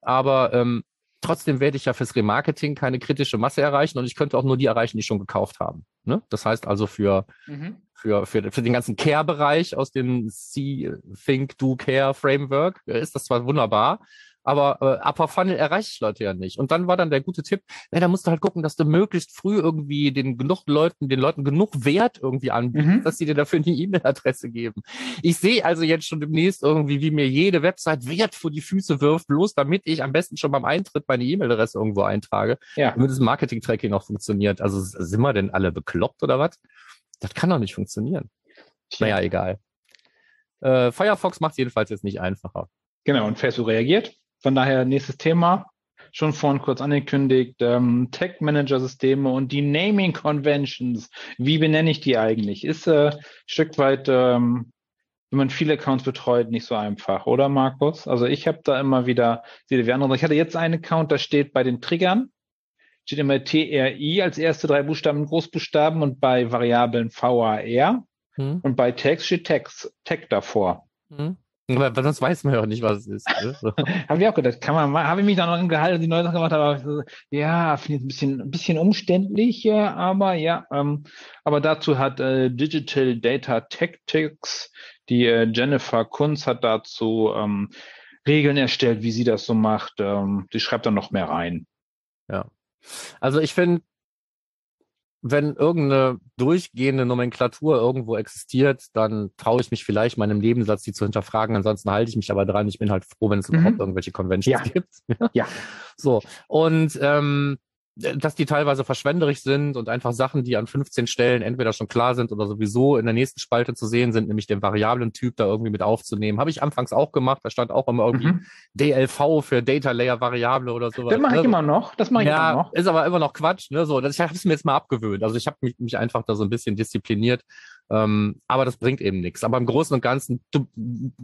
Aber ähm, Trotzdem werde ich ja fürs Remarketing keine kritische Masse erreichen und ich könnte auch nur die erreichen, die schon gekauft haben. Ne? Das heißt also für, mhm. für, für, für den ganzen Care-Bereich aus dem See, Think, Do, Care Framework äh, ist das zwar wunderbar, aber äh, Upper Funnel erreiche ich Leute ja nicht. Und dann war dann der gute Tipp, ja, da musst du halt gucken, dass du möglichst früh irgendwie den genug Leuten, den Leuten genug Wert irgendwie anbietest, mhm. dass sie dir dafür eine E-Mail-Adresse geben. Ich sehe also jetzt schon demnächst irgendwie, wie mir jede Website Wert vor die Füße wirft, bloß damit ich am besten schon beim Eintritt meine E-Mail-Adresse irgendwo eintrage, ja. damit das Marketing-Tracking auch funktioniert. Also sind wir denn alle bekloppt oder was? Das kann doch nicht funktionieren. Naja, egal. Äh, Firefox macht es jedenfalls jetzt nicht einfacher. Genau, und Facebook reagiert. Von daher nächstes Thema, schon vorhin kurz angekündigt, ähm, Tech-Manager-Systeme und die Naming-Conventions. Wie benenne ich die eigentlich? Ist äh, ein Stück weit, ähm, wenn man viele Accounts betreut, nicht so einfach, oder Markus? Also ich habe da immer wieder, wie andere. Ich hatte jetzt einen Account, da steht bei den Triggern, steht immer TRI als erste drei Buchstaben Großbuchstaben und bei Variablen VAR. Hm. Und bei Text steht Text, Tech davor. Hm. Aber sonst weiß man ja auch nicht, was es ist. Ne? So. habe ich auch gedacht, kann man mal, habe ich mich noch gehalten, die neue Sache gemacht habe, so, ja, finde ich ein bisschen, ein bisschen umständlich, ja, aber ja, ähm, aber dazu hat äh, Digital Data Tactics, die äh, Jennifer Kunz hat dazu ähm, Regeln erstellt, wie sie das so macht. Ähm, die schreibt dann noch mehr rein. Ja. Also ich finde, wenn irgendeine durchgehende Nomenklatur irgendwo existiert, dann traue ich mich vielleicht meinem Nebensatz die zu hinterfragen. Ansonsten halte ich mich aber dran. Ich bin halt froh, wenn es mhm. überhaupt irgendwelche Conventions ja. gibt. ja. So. Und ähm, dass die teilweise verschwenderisch sind und einfach Sachen, die an 15 Stellen entweder schon klar sind oder sowieso in der nächsten Spalte zu sehen sind, nämlich den variablen Typ da irgendwie mit aufzunehmen. Habe ich anfangs auch gemacht. Da stand auch immer irgendwie mhm. DLV für Data Layer Variable oder sowas. Das mache ich ne? immer noch. Das mache ich ja, immer noch. Ist aber immer noch Quatsch. Ne? So, das, ich habe es mir jetzt mal abgewöhnt. Also ich habe mich, mich einfach da so ein bisschen diszipliniert ähm, aber das bringt eben nichts. Aber im Großen und Ganzen, du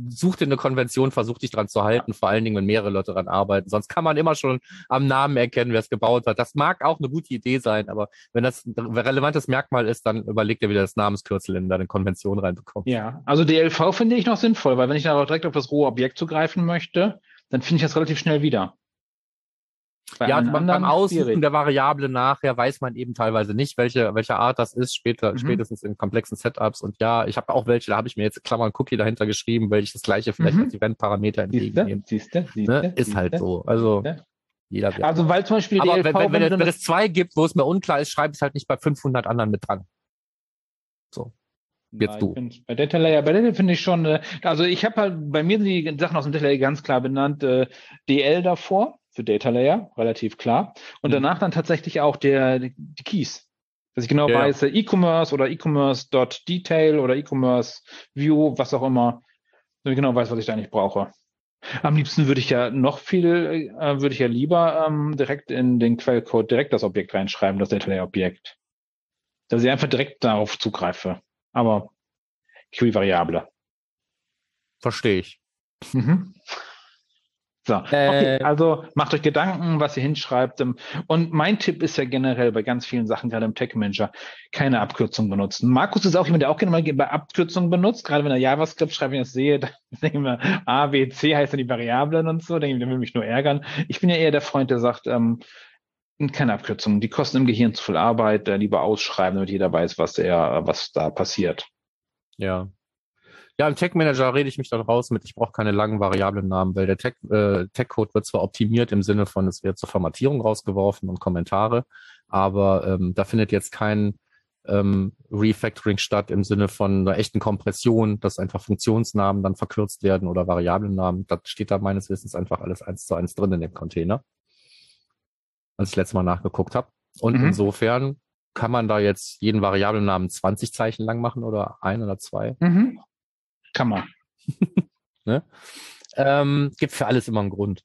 such dir eine Konvention, versuch dich dran zu halten, vor allen Dingen, wenn mehrere Leute dran arbeiten. Sonst kann man immer schon am Namen erkennen, wer es gebaut hat. Das mag auch eine gute Idee sein, aber wenn das ein relevantes Merkmal ist, dann überleg dir wieder das Namenskürzel in deine Konvention reinbekommen. Ja, also DLV finde ich noch sinnvoll, weil wenn ich dann auch direkt auf das rohe Objekt zugreifen möchte, dann finde ich das relativ schnell wieder. Bei ja, beim, beim Aussuchen schwierig. der Variable nachher weiß man eben teilweise nicht, welche, welche Art das ist, später, Mhm. spätestens in komplexen Setups. Und ja, ich habe auch welche, da habe ich mir jetzt Klammern Cookie dahinter geschrieben, weil ich das gleiche vielleicht Mhm. als Eventparameter entgegennehme. Siehste, siehste, Ne? siehste, Ist halt siehste. so. Also Siehste. jeder wird. Also weil zum Beispiel Aber wenn, wenn, wenn, wenn es zwei gibt, wo es mir unklar ist, schreibe ich es halt nicht bei 500 anderen mit dran. jetzt Na, du. Bei Data Layer, bei Data finde ich schon, äh, also ich habe halt bei mir sind die Sachen aus dem Data Layer ganz klar benannt, äh, DL davor für Data Layer, relativ klar. Und Mhm. danach dann tatsächlich auch der, die Keys. Dass ich genau Ja, ja. weiß, äh, E-Commerce oder E-Commerce.detail oder E-Commerce View, was auch immer, dass ich genau weiß, was ich da eigentlich brauche. Am liebsten würde ich ja noch viel, äh, würde ich ja lieber ähm, direkt in den Quellcode direkt das Objekt reinschreiben, das Data Layer Objekt. Dass ich einfach direkt darauf zugreife. Aber Query-Variable. Verstehe ich. Mhm. So, Äh, okay, also macht euch Gedanken, was ihr hinschreibt. ähm, Und mein Tipp ist ja generell bei ganz vielen Sachen, gerade im Tech Manager, keine Abkürzung benutzen. Markus ist auch jemand, der auch gerne mal bei Abkürzungen benutzt, gerade wenn er JavaScript schreibt, wenn ich das sehe, dann denke ich mir, A, B, C heißt dann die Variablen und so, denke ich, der will mich nur ärgern. Ich bin ja eher der Freund, der sagt, ähm, keine Abkürzungen, die kosten im Gehirn zu viel Arbeit, äh, lieber ausschreiben, damit jeder weiß, was er, was da passiert. Ja. Ja, im Tech Manager rede ich mich dann raus mit, ich brauche keine langen Variablen-Namen, weil der Tech, äh, Tech-Code wird zwar optimiert im Sinne von, es wird zur Formatierung rausgeworfen und Kommentare, aber ähm, da findet jetzt kein ähm, Refactoring statt im Sinne von einer echten Kompression, dass einfach Funktionsnamen dann verkürzt werden oder Variablennamen. Das steht da meines Wissens einfach alles eins zu eins drin in dem Container, als ich letztes Mal nachgeguckt habe. Und Mhm. insofern kann man da jetzt jeden Variablennamen 20 Zeichen lang machen oder ein oder zwei. Mhm. Kann man. Ähm, gibt für alles immer einen Grund.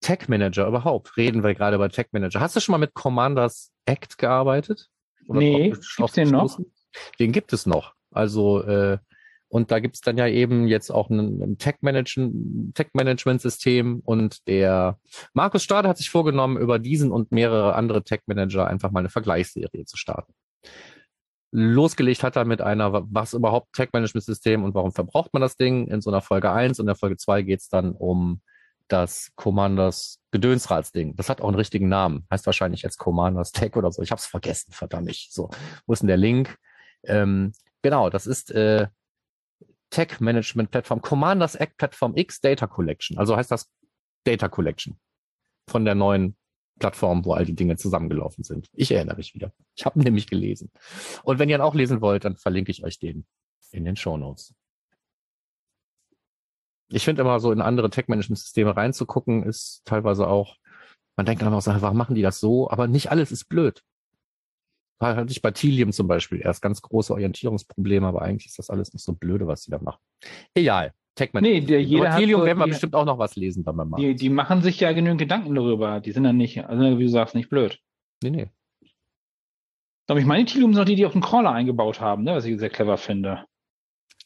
Tech Manager überhaupt. Reden wir gerade über Tech Manager. Hast du schon mal mit Commanders Act gearbeitet? Nee, drauf- gibt's den noch? Den gibt es noch. Also, äh, und da gibt es dann ja eben jetzt auch ein, ein Tech-Management- Tech-Management-System und der Markus Stade hat sich vorgenommen, über diesen und mehrere andere Tech-Manager einfach mal eine Vergleichsserie zu starten. Losgelegt hat er mit einer, was überhaupt Tech-Management-System und warum verbraucht man das Ding in so einer Folge 1 und in der Folge 2 geht es dann um das Commanders Gedönsratsding. Das hat auch einen richtigen Namen. Heißt wahrscheinlich jetzt Commanders Tech oder so. Ich habe es vergessen, verdammt nicht. So, wo ist denn der Link? Ähm, genau, das ist äh, Tech Management Plattform, Commanders Act Plattform X Data Collection. Also heißt das Data Collection von der neuen Plattform, wo all die Dinge zusammengelaufen sind. Ich erinnere mich wieder. Ich habe nämlich gelesen. Und wenn ihr ihn auch lesen wollt, dann verlinke ich euch den in den Show Notes. Ich finde immer so in andere Tech-Management-Systeme reinzugucken, ist teilweise auch, man denkt dann so, warum machen die das so? Aber nicht alles ist blöd. War hatte ich bei Tilium zum Beispiel erst ganz große Orientierungsprobleme, aber eigentlich ist das alles nicht so blöde, was sie da machen. Egal. Tech-Management. Nee, der, jeder Über hat Tilium so werden wir die- bestimmt auch noch was lesen beim Mal. Die, die machen sich ja genügend Gedanken darüber. Die sind dann nicht, also wie du sagst, nicht blöd. Nee, nee. Aber ich meine, Tilium sind auch die, die auch einen Crawler eingebaut haben, ne, was ich sehr clever finde.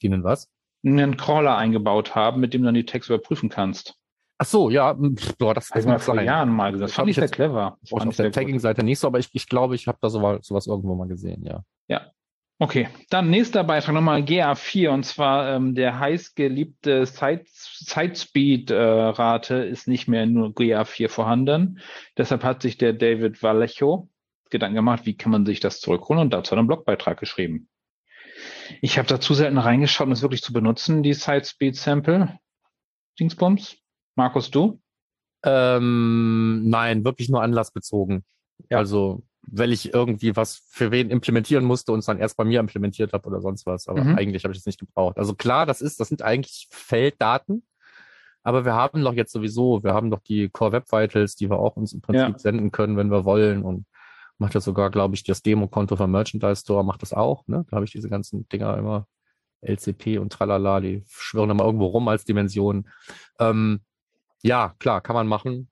Ihnen was? Einen Crawler eingebaut haben, mit dem du dann die Texte überprüfen kannst. Ach so, ja, pff, boah, das, Also mal vor sein. Jahren mal gesagt. Das fand ich sehr clever. Das Auf der. Tagging-Seite nicht so, aber ich, ich glaube, ich habe da sowas, sowas irgendwo mal gesehen, ja. Okay, dann nächster Beitrag nochmal GA4 und zwar ähm, der heißgeliebte Side, Side-Speed-Rate ist nicht mehr nur GA4 vorhanden. Deshalb hat sich der David Vallejo Gedanken gemacht, wie kann man sich das zurückholen und dazu einen Blogbeitrag geschrieben. Ich habe dazu selten reingeschaut, um es wirklich zu benutzen, die Side-Speed-Sample. Dingsbums. Markus, du? Ähm, nein, wirklich nur anlassbezogen. Ja. Also, weil ich irgendwie was für wen implementieren musste und es dann erst bei mir implementiert habe oder sonst was. Aber Mhm. eigentlich habe ich es nicht gebraucht. Also klar, das ist, das sind eigentlich Felddaten. Aber wir haben doch jetzt sowieso, wir haben doch die Core Web Vitals, die wir auch uns im Prinzip Ja. senden können, wenn wir wollen. Und macht das sogar, glaube ich, das Demo-Konto vom Merchandise Store macht das auch. Ne? Da habe ich diese ganzen Dinger immer, LCP und tralala, die schwirren immer irgendwo rum als Dimension. Ähm, ja, klar, kann man machen.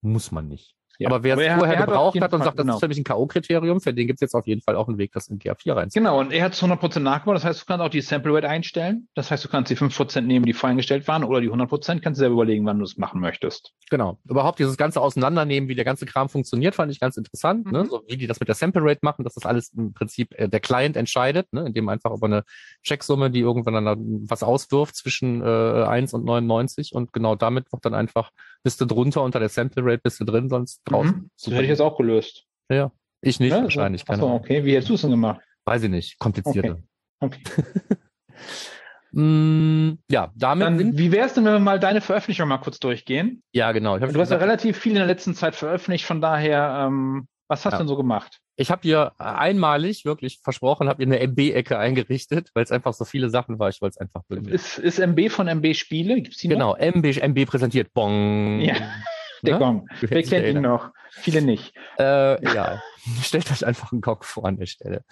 Muss man nicht. Ja. Aber wer es er- vorher er hat gebraucht hat und sagt, das genau. ist für mich ein K.O.-Kriterium, für den gibt es jetzt auf jeden Fall auch einen Weg, das in GA4 reinzuziehen. Genau, und er hat es 100% nachgebaut. Das heißt, du kannst auch die Sample Rate einstellen. Das heißt, du kannst die 5% nehmen, die voreingestellt waren, oder die 100%. Kannst du selber überlegen, wann du es machen möchtest. Genau. Überhaupt dieses ganze Auseinandernehmen, wie der ganze Kram funktioniert, fand ich ganz interessant. Ne? Mhm. So wie die das mit der Sample Rate machen, dass das alles im Prinzip äh, der Client entscheidet, ne? indem einfach über eine Checksumme, die irgendwann dann was auswirft zwischen äh, 1 und 99 und genau damit wird dann einfach bist du drunter unter der Sample Rate, bist du drin, sonst draußen. Mhm. Das hätte ich jetzt auch gelöst. Ja, ich nicht Ja, wahrscheinlich. Achso, Keine Ahnung. okay. Wie hättest du es denn gemacht? Weiß ich nicht. Komplizierter. Okay. Mm, ja, damit Dann, wie wäre es denn, wenn wir mal deine Veröffentlichung mal kurz durchgehen? ja genau. Ich habe Du hast ja relativ viel in der letzten Zeit veröffentlicht, von daher, ähm, was hast Ja. du denn so gemacht? Ich habe hier einmalig wirklich versprochen, habe hier eine MB-Ecke eingerichtet, weil es einfach so viele Sachen war. Ich wollte es einfach bündeln. Ist, ist MB von MB Spiele? Gibt's die noch? Genau, MB, MB präsentiert. Bong. Ja. Der Ne? Gong. Wer kennt ihn noch? Viele nicht. Äh, ja, stellt euch einfach einen Gong vor an der Stelle.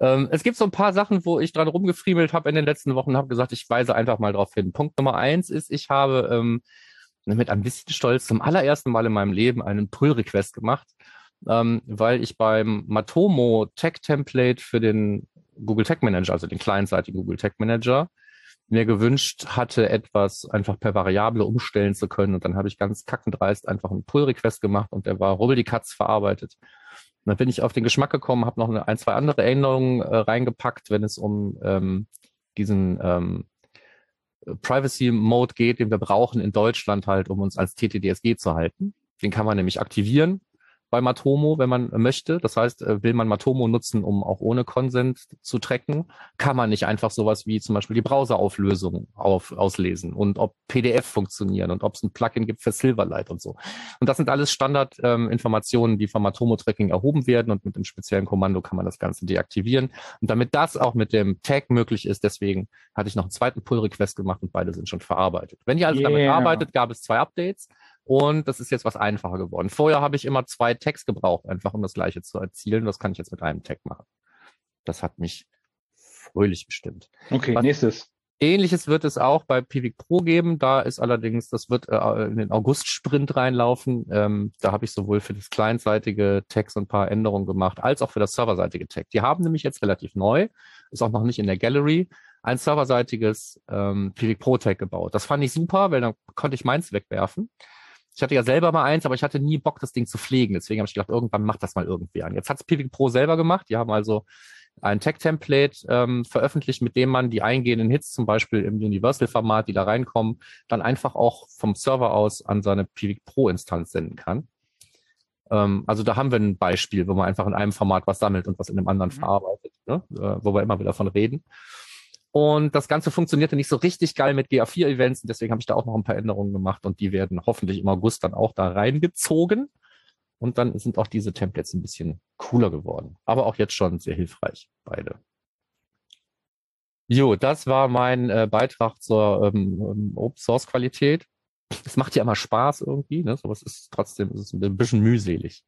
Ähm, es gibt so ein paar Sachen, wo ich dran rumgefriemelt habe in den letzten Wochen und habe gesagt, ich weise einfach mal drauf hin. Punkt Nummer eins ist, ich habe ähm, mit ein bisschen Stolz zum allerersten Mal in meinem Leben einen Pull-Request gemacht, ähm, weil ich beim Matomo Tech-Template für den Google Tech Manager, also den clientseitigen Google Tech Manager, mir gewünscht hatte, etwas einfach per Variable umstellen zu können. Und dann habe ich ganz kackendreist einfach einen Pull-Request gemacht und der war rubbeldi-katz verarbeitet. Und dann bin ich auf den Geschmack gekommen, habe noch eine, ein, zwei andere Änderungen äh, reingepackt, wenn es um ähm, diesen ähm, Privacy Mode geht, den wir brauchen in Deutschland halt, um uns als TTDSG zu halten. Den kann man nämlich aktivieren bei Matomo, wenn man möchte. Das heißt, äh, will man Matomo nutzen, um auch ohne Consent zu tracken, kann man nicht einfach sowas wie zum Beispiel die Browserauflösung auf, auslesen und ob PDF funktionieren und ob es ein Plugin gibt für Silverlight und so. Und das sind alles Standardinformationen, die vom Matomo-Tracking erhoben werden und mit einem speziellen Kommando kann man das Ganze deaktivieren. Und damit das auch mit dem Tag möglich ist, deswegen hatte ich noch einen zweiten Pull-Request gemacht und beide sind schon verarbeitet. Wenn ihr also damit Yeah. arbeitet, gab es zwei Updates. Und das ist jetzt was einfacher geworden. Vorher habe ich immer zwei Tags gebraucht, einfach um das gleiche zu erzielen. Das kann ich jetzt mit einem Tag machen. Das hat mich fröhlich gestimmt. Okay, Was- nächstes. Ähnliches wird es auch bei Pivik Pro geben. Da ist allerdings, das wird äh, in den August-Sprint reinlaufen. Ähm, da habe ich sowohl für das clientseitige Tag so ein paar Änderungen gemacht, als auch für das serverseitige Tag. Die haben nämlich jetzt relativ neu, ist auch noch nicht in der Gallery, ein serverseitiges ähm, Pivik Pro Tag gebaut. Das fand ich super, weil dann konnte ich meins wegwerfen. Ich hatte ja selber mal eins, aber ich hatte nie Bock, das Ding zu pflegen. Deswegen habe ich gedacht, irgendwann macht das mal irgendwie an. Jetzt hat es Pivik Pro selber gemacht. Die haben also ein Tag-Template ähm, veröffentlicht, mit dem man die eingehenden Hits, zum Beispiel im Universal-Format, die da reinkommen, dann einfach auch vom Server aus an seine Pivik Pro-Instanz senden kann. Ähm, also da haben wir ein Beispiel, wo man einfach in einem Format was sammelt und was in einem anderen Mhm. verarbeitet, ne? äh, wo wir immer wieder davon reden. Und das Ganze funktionierte nicht so richtig geil mit GA4-Events, und deswegen habe ich da auch noch ein paar Änderungen gemacht und die werden hoffentlich im August dann auch da reingezogen. Und dann sind auch diese Templates ein bisschen cooler geworden. Aber auch jetzt schon sehr hilfreich, beide. Jo, das war mein äh, Beitrag zur ähm, ähm, Open Source Qualität. Es macht ja immer Spaß irgendwie, ne? So was ist trotzdem ist es ein bisschen mühselig.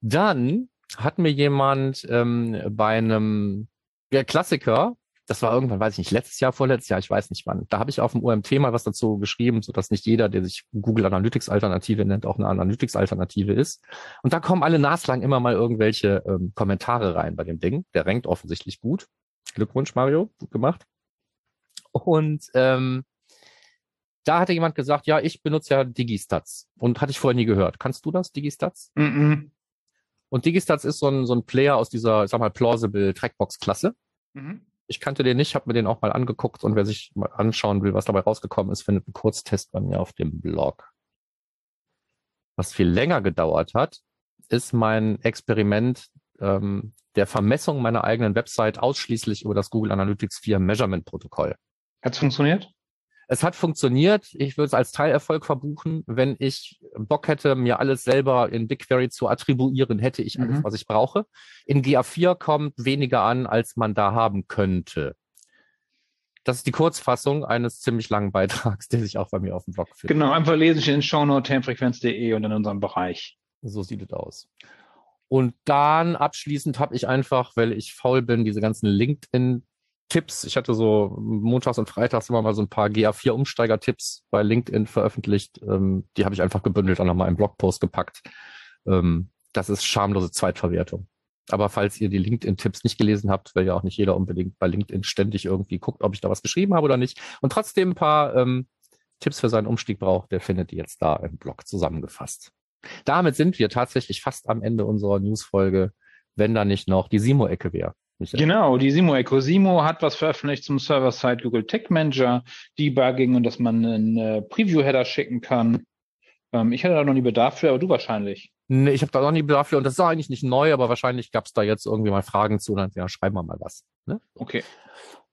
Dann hat mir jemand ähm, bei einem Klassiker, das war irgendwann, weiß ich nicht, letztes Jahr, vorletztes Jahr, ich weiß nicht wann, da habe ich auf dem UMT mal was dazu geschrieben, so dass nicht jeder, der sich Google Analytics Alternative nennt, auch eine Analytics Alternative ist. Und da kommen alle naslang immer mal irgendwelche ähm, Kommentare rein bei dem Ding. Der rankt offensichtlich gut. Glückwunsch, Mario, gut gemacht. Und ähm, da hatte jemand gesagt, ja, ich benutze ja Digistats und hatte ich vorher nie gehört. Kannst du das, Digistats? Mhm. Und Digistats ist so ein, so ein Player aus dieser, ich sag mal, plausible Trackbox-Klasse. Mhm. Ich kannte den nicht, habe mir den auch mal angeguckt und wer sich mal anschauen will, was dabei rausgekommen ist, findet einen Kurztest bei mir auf dem Blog. Was viel länger gedauert hat, ist mein Experiment ähm, der Vermessung meiner eigenen Website ausschließlich über das Google Analytics 4 Measurement Protokoll. Hat's funktioniert? Es hat funktioniert. Ich würde es als Teilerfolg verbuchen. Wenn ich Bock hätte, mir alles selber in BigQuery zu attribuieren, hätte ich alles, Mhm. was ich brauche. In GA4 kommt weniger an, als man da haben könnte. Das ist die Kurzfassung eines ziemlich langen Beitrags, der sich auch bei mir auf dem Blog findet. Genau, einfach lesen in shownote termfrequenz.de und in unserem Bereich. So sieht es aus. Und dann abschließend habe ich einfach, weil ich faul bin, diese ganzen LinkedIn-Tipps. Ich hatte so montags und freitags immer mal so ein paar GA4-Umsteiger-Tipps bei LinkedIn veröffentlicht. Ähm, die habe ich einfach gebündelt und nochmal im Blogpost gepackt. Ähm, das ist schamlose Zweitverwertung. Aber falls ihr die LinkedIn-Tipps nicht gelesen habt, weil ja auch nicht jeder unbedingt bei LinkedIn ständig irgendwie guckt, ob ich da was geschrieben habe oder nicht, und trotzdem ein paar ähm, Tipps für seinen Umstieg braucht, der findet ihr jetzt da im Blog zusammengefasst. Damit sind wir tatsächlich fast am Ende unserer Newsfolge, wenn da nicht noch die Simo-Ecke wäre. Genau, die Simo Echo. Simo hat was veröffentlicht zum Server-Side Google Tech Manager, Debugging und dass man einen äh, Preview-Header schicken kann. Ähm, ich hatte da noch nie Bedarf für, aber du wahrscheinlich. Nee, ich habe da noch nie Bedarf für und das ist auch eigentlich nicht neu, aber wahrscheinlich gab es da jetzt irgendwie mal Fragen zu und dann ja, schreiben wir mal was. Ne? Okay.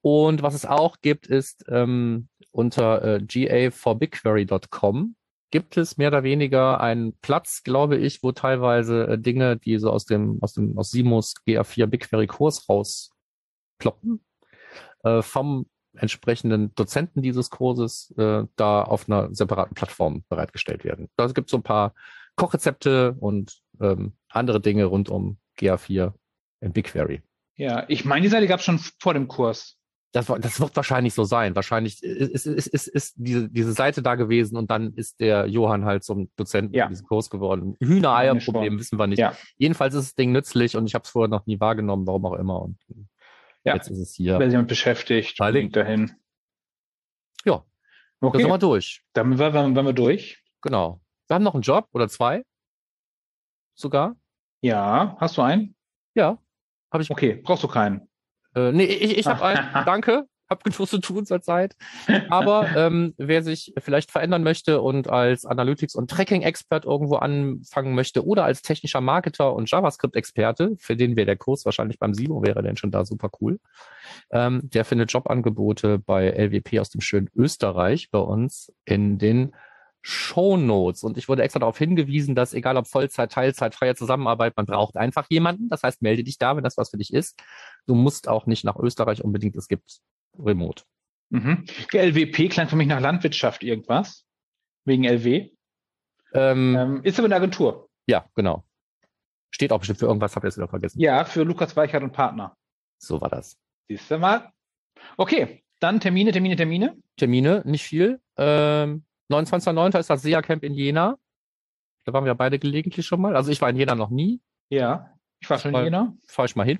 Und was es auch gibt, ist ähm, unter äh, ga4bigquery.com gibt es mehr oder weniger einen Platz, glaube ich, wo teilweise äh, Dinge, die so aus dem, aus dem, aus Simos GA4 BigQuery Kurs rausploppen, äh, vom entsprechenden Dozenten dieses Kurses äh, da auf einer separaten Plattform bereitgestellt werden. Da gibt es so ein paar Kochrezepte und ähm, andere Dinge rund um GA4 in BigQuery. Ja, ich meine, die Seite gab es schon vor dem Kurs. Das, das wird wahrscheinlich so sein. Wahrscheinlich ist, ist, ist, ist diese, diese Seite da gewesen und dann ist der Johann halt zum Dozenten Ja. in diesem Kurs geworden. Hühnereierproblem wissen wir nicht. Ja. Jedenfalls ist das Ding nützlich und ich habe es vorher noch nie wahrgenommen, warum auch immer. Und Ja. jetzt ist es hier. Wenn sich jemand beschäftigt, Verlinkt. link dahin. Ja, Okay, sind wir durch. dann waren wir, wir durch. Genau. Wir haben noch einen Job oder zwei. Sogar. Ja, hast du einen? Ja. Habe ich. Okay, brauchst du keinen. Äh, nee, ich, ich habe einen. Danke. Hab genug zu tun zurzeit. Aber ähm, wer sich vielleicht verändern möchte und als Analytics- und Tracking-Expert irgendwo anfangen möchte oder als technischer Marketer und JavaScript-Experte, für den wäre der Kurs wahrscheinlich beim Silo, wäre denn schon da super cool. Ähm, der findet Jobangebote bei LWP aus dem schönen Österreich bei uns in den Shownotes. Und ich wurde extra darauf hingewiesen, dass egal ob Vollzeit, Teilzeit, freie Zusammenarbeit, man braucht einfach jemanden. Das heißt, melde dich da, wenn das was für dich ist. Du musst auch nicht nach Österreich unbedingt. Es gibt Remote. Mhm. Die LWP klang für mich nach Landwirtschaft irgendwas. Wegen LW. Ähm, Ähm, ist aber eine Agentur. Ja, genau. Steht auch bestimmt für irgendwas, habe ich jetzt wieder vergessen. Ja, für Lukas Weichert und Partner. So war das. Siehst du mal. Okay, dann Termine, Termine, Termine. Termine, nicht viel. Ähm, 29.09. ist das SEA-Camp in Jena. Da waren wir beide gelegentlich schon mal. Also ich war in Jena noch nie. Ja, ich war schon in Jena. Fahre ich mal hin.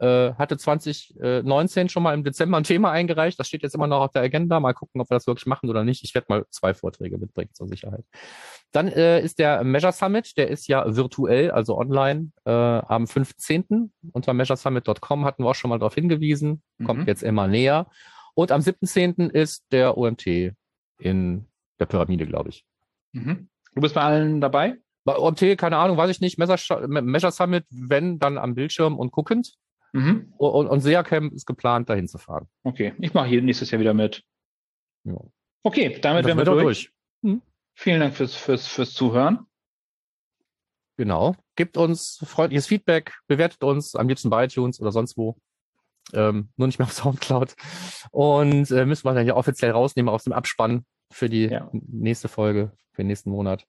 Äh, hatte 2019 schon mal im Dezember ein Thema eingereicht. Das steht jetzt immer noch auf der Agenda. Mal gucken, ob wir das wirklich machen oder nicht. Ich werde mal zwei Vorträge mitbringen zur Sicherheit. Dann äh, ist der Measure Summit, der ist ja virtuell, also online, äh, am 15. Unter measuresummit.com hatten wir auch schon mal darauf hingewiesen. Kommt Mhm. jetzt immer näher. Und am 17. ist der OMT in der Pyramide, glaube ich. Mhm. Du bist bei allen dabei? Bei OMT, keine Ahnung, weiß ich nicht. Measure, Summit, wenn, dann am Bildschirm und guckend. Mhm. Und, und SEA-Camp ist geplant, dahin zu fahren. Okay, ich mache hier nächstes Jahr wieder mit. Ja. Okay, damit wären wir auch durch. Vielen Dank fürs, fürs, fürs Zuhören. Genau. Gebt uns freundliches Feedback, bewertet uns am liebsten bei iTunes oder sonst wo. Ähm, nur nicht mehr auf Soundcloud. Und äh, müssen wir dann ja offiziell rausnehmen aus dem Abspann für die Ja. nächste Folge, für den nächsten Monat.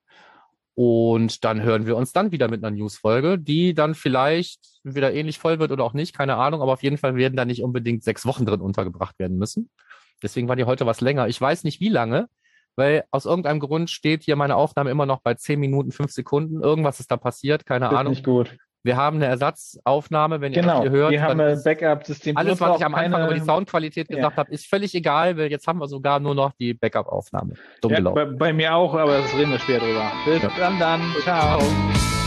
Und dann hören wir uns dann wieder mit einer News-Folge, die dann vielleicht wieder ähnlich voll wird oder auch nicht, keine Ahnung, aber auf jeden Fall werden da nicht unbedingt sechs Wochen drin untergebracht werden müssen. Deswegen war die heute was länger. Ich weiß nicht wie lange, weil aus irgendeinem Grund steht hier meine Aufnahme immer noch bei 10 Minuten, 5 Sekunden. Irgendwas ist da passiert, keine Ahnung. nicht gut. Wir haben eine Ersatzaufnahme, wenn ihr Genau, das hier hört. wir haben ein Backup-System. alles, was ich am Anfang keine- über die Soundqualität Ja. gesagt habe, ist völlig egal, weil jetzt haben wir sogar nur noch die Backup-Aufnahme. Dumm Ja, gelaufen. bei, bei mir auch, aber das reden wir später drüber. Bis Ja. dann, dann. Ciao. Ciao.